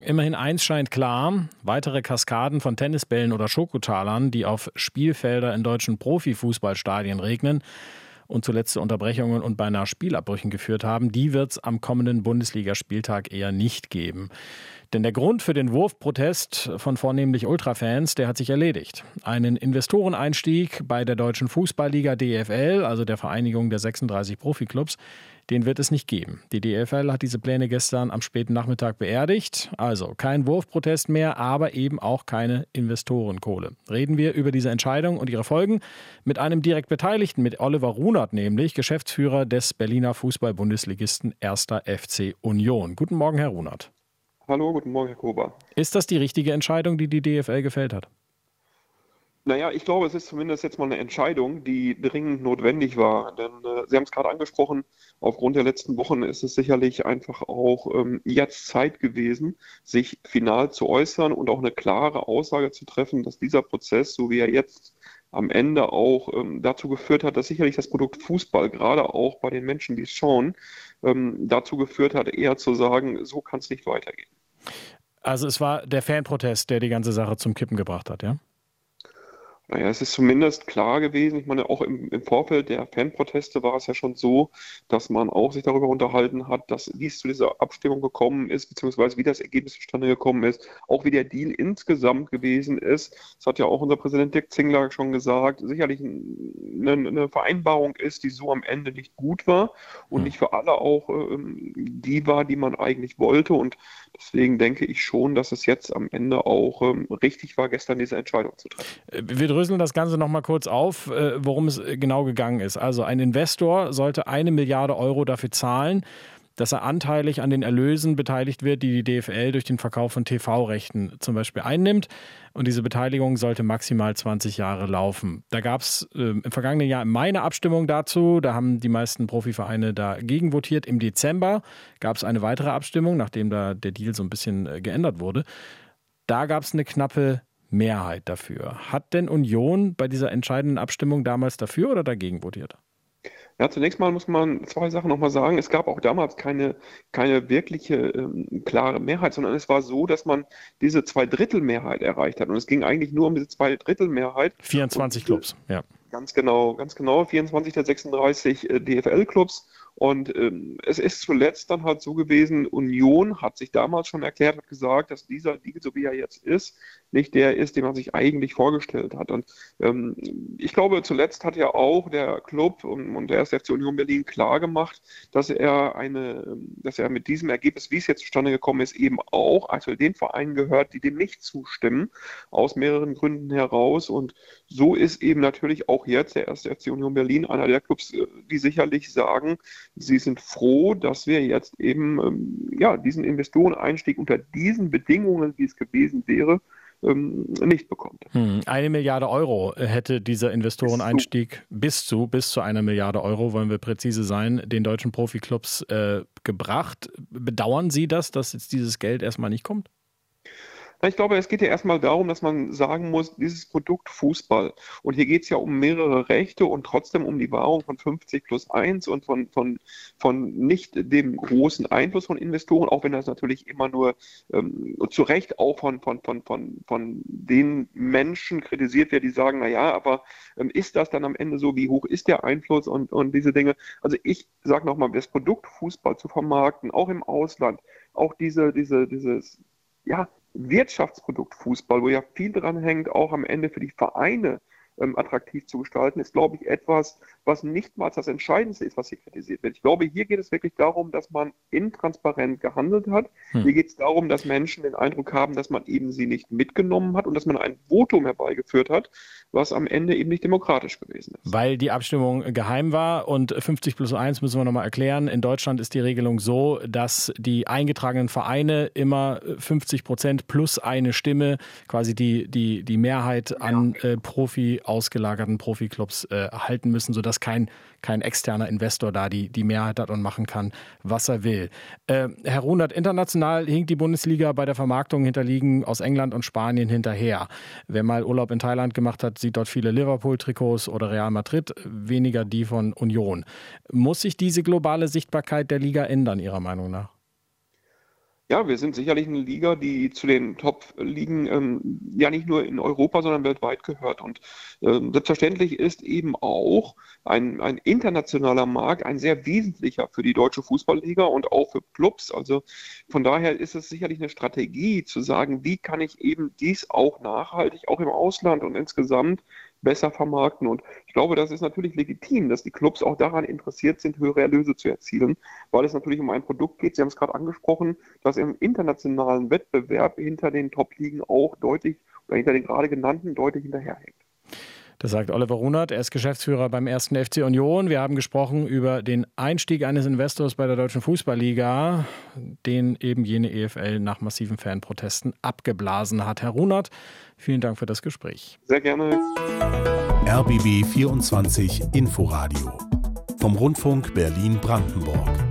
Immerhin eins scheint klar, weitere Kaskaden von Tennisbällen oder Schokotalern, die auf Spielfelder in deutschen Profifußballstadien regnen und zuletzt zu Unterbrechungen und beinahe Spielabbrüchen geführt haben, die wird es am kommenden Bundesligaspieltag eher nicht geben. Denn der Grund für den Wurfprotest von vornehmlich Ultrafans, der hat sich erledigt. Einen Investoreneinstieg bei der deutschen Fußballliga DFL, also der Vereinigung der 36 Profiklubs, den wird es nicht geben. Die DFL hat diese Pläne gestern am späten Nachmittag beerdigt. Also kein Wurfprotest mehr, aber eben auch keine Investorenkohle. Reden wir über diese Entscheidung und ihre Folgen mit einem direkt Beteiligten, mit Oliver Runert nämlich, Geschäftsführer des Berliner Fußball-Bundesligisten 1. FC Union. Guten Morgen, Herr Runert. Hallo, guten Morgen, Herr Kober. Ist das die richtige Entscheidung, die die DFL gefällt hat? Naja, ich glaube, es ist zumindest jetzt mal eine Entscheidung, die dringend notwendig war. Denn äh, Sie haben es gerade angesprochen, aufgrund der letzten Wochen ist es sicherlich einfach auch ähm, jetzt Zeit gewesen, sich final zu äußern und auch eine klare Aussage zu treffen, dass dieser Prozess, so wie er jetzt am Ende auch ähm, dazu geführt hat, dass sicherlich das Produkt Fußball, gerade auch bei den Menschen, die es schauen, ähm, dazu geführt hat, eher zu sagen, so kann es nicht weitergehen. Also es war der Fanprotest, der die ganze Sache zum Kippen gebracht hat, ja? Naja, es ist zumindest klar gewesen. Ich meine, auch im, im, Vorfeld der Fanproteste war es ja schon so, dass man auch sich darüber unterhalten hat, dass wie es zu dieser Abstimmung gekommen ist, beziehungsweise wie das Ergebnis zustande gekommen ist, auch wie der Deal insgesamt gewesen ist. Das hat ja auch unser Präsident Dirk Zingler schon gesagt, sicherlich eine, eine Vereinbarung ist, die so am Ende nicht gut war und hm. nicht für alle auch äh, die war, die man eigentlich wollte. Und deswegen denke ich schon, dass es jetzt am Ende auch ähm, richtig war, gestern diese Entscheidung zu treffen. Äh, wir dröseln das Ganze nochmal kurz auf, äh, worum es äh, genau gegangen ist. Also ein Investor sollte eine Milliarde Euro dafür zahlen, dass er anteilig an den Erlösen beteiligt wird, die die DFL durch den Verkauf von TV-Rechten zum Beispiel einnimmt. Und diese Beteiligung sollte maximal 20 Jahre laufen. Da gab es äh, im vergangenen Jahr meine Abstimmung dazu. Da haben die meisten Profivereine dagegen votiert. Im Dezember gab es eine weitere Abstimmung, nachdem da der Deal so ein bisschen äh, geändert wurde. Da gab es eine knappe Mehrheit dafür. Hat denn Union bei dieser entscheidenden Abstimmung damals dafür oder dagegen votiert? Ja, zunächst mal muss man zwei Sachen nochmal sagen. Es gab auch damals keine, keine wirkliche ähm, klare Mehrheit, sondern es war so, dass man diese Zweidrittelmehrheit erreicht hat. Und es ging eigentlich nur um diese Zweidrittelmehrheit. 24 Clubs, ja. Ganz genau, ganz genau. 24 der 36 äh, DFL-Clubs. Und ähm, es ist zuletzt dann halt so gewesen, Union hat sich damals schon erklärt, hat gesagt, dass dieser Deal, so wie er jetzt ist, nicht der ist, den man sich eigentlich vorgestellt hat. Und ähm, ich glaube, zuletzt hat ja auch der Club und, und der SFC Union Berlin klar gemacht, dass er eine, dass er mit diesem Ergebnis, wie es jetzt zustande gekommen ist, eben auch also den Vereinen gehört, die dem nicht zustimmen, aus mehreren Gründen heraus. Und so ist eben natürlich auch jetzt der SFC Union Berlin einer der Clubs, äh, die sicherlich sagen, sie sind froh, dass wir jetzt eben ähm, ja, diesen Investoreneinstieg unter diesen Bedingungen, wie es gewesen wäre, ähm, nicht bekommt. Hm, eine Milliarde Euro hätte dieser Investoreneinstieg bis zu, bis zu einer Milliarde Euro, wollen wir präzise sein, den deutschen Profiklubs äh, gebracht. Bedauern Sie das, dass jetzt dieses Geld erstmal nicht kommt? Ich glaube, es geht ja erstmal darum, dass man sagen muss, dieses Produkt Fußball. Und hier geht es ja um mehrere Rechte und trotzdem um die Wahrung von 50 plus 1 und von, von, von nicht dem großen Einfluss von Investoren, auch wenn das natürlich immer nur ähm, zu Recht auch von, von, von, von, von den Menschen kritisiert wird, die sagen, na ja, aber ähm, ist das dann am Ende so, wie hoch ist der Einfluss und, und diese Dinge? Also ich sage nochmal, das Produkt Fußball zu vermarkten, auch im Ausland, auch diese, diese, dieses, ja, Wirtschaftsprodukt Fußball, wo ja viel dran hängt, auch am Ende für die Vereine ähm, attraktiv zu gestalten, ist, glaube ich, etwas, was nicht mal das Entscheidendste ist, was hier kritisiert wird. Ich glaube, hier geht es wirklich darum, dass man intransparent gehandelt hat. Hm. Hier geht es darum, dass Menschen den Eindruck haben, dass man eben sie nicht mitgenommen hat und dass man ein Votum herbeigeführt hat, was am Ende eben nicht demokratisch gewesen ist. Weil die Abstimmung geheim war und 50 plus 1 müssen wir nochmal erklären. In Deutschland ist die Regelung so, dass die eingetragenen Vereine immer 50 Prozent plus eine Stimme, quasi die, die, die Mehrheit an äh, Profi ausgelagerten Profiklubs äh, halten müssen, sodass kein, kein externer Investor da die, die Mehrheit hat und machen kann, was er will. Äh, Herr Runert, international hinkt die Bundesliga bei der Vermarktung hinterliegen aus England und Spanien hinterher. Wer mal Urlaub in Thailand gemacht hat, sieht dort viele Liverpool-Trikots oder Real Madrid, weniger die von Union. Muss sich diese globale Sichtbarkeit der Liga ändern, Ihrer Meinung nach? Ja, wir sind sicherlich eine Liga, die zu den Top-Ligen ähm, ja nicht nur in Europa, sondern weltweit gehört. Und ähm, selbstverständlich ist eben auch ein, ein internationaler Markt ein sehr wesentlicher für die deutsche Fußballliga und auch für Clubs. Also von daher ist es sicherlich eine Strategie zu sagen, wie kann ich eben dies auch nachhaltig, auch im Ausland und insgesamt besser vermarkten. Und ich glaube, das ist natürlich legitim, dass die Clubs auch daran interessiert sind, höhere Erlöse zu erzielen, weil es natürlich um ein Produkt geht, Sie haben es gerade angesprochen, das im internationalen Wettbewerb hinter den Top-Ligen auch deutlich oder hinter den gerade genannten deutlich hinterherhängt. Das sagt Oliver Runert, er ist Geschäftsführer beim ersten FC Union. Wir haben gesprochen über den Einstieg eines Investors bei der Deutschen Fußballliga, den eben jene EFL nach massiven Fanprotesten abgeblasen hat. Herr Runert, vielen Dank für das Gespräch. Sehr gerne. RBB 24 Inforadio vom Rundfunk Berlin-Brandenburg.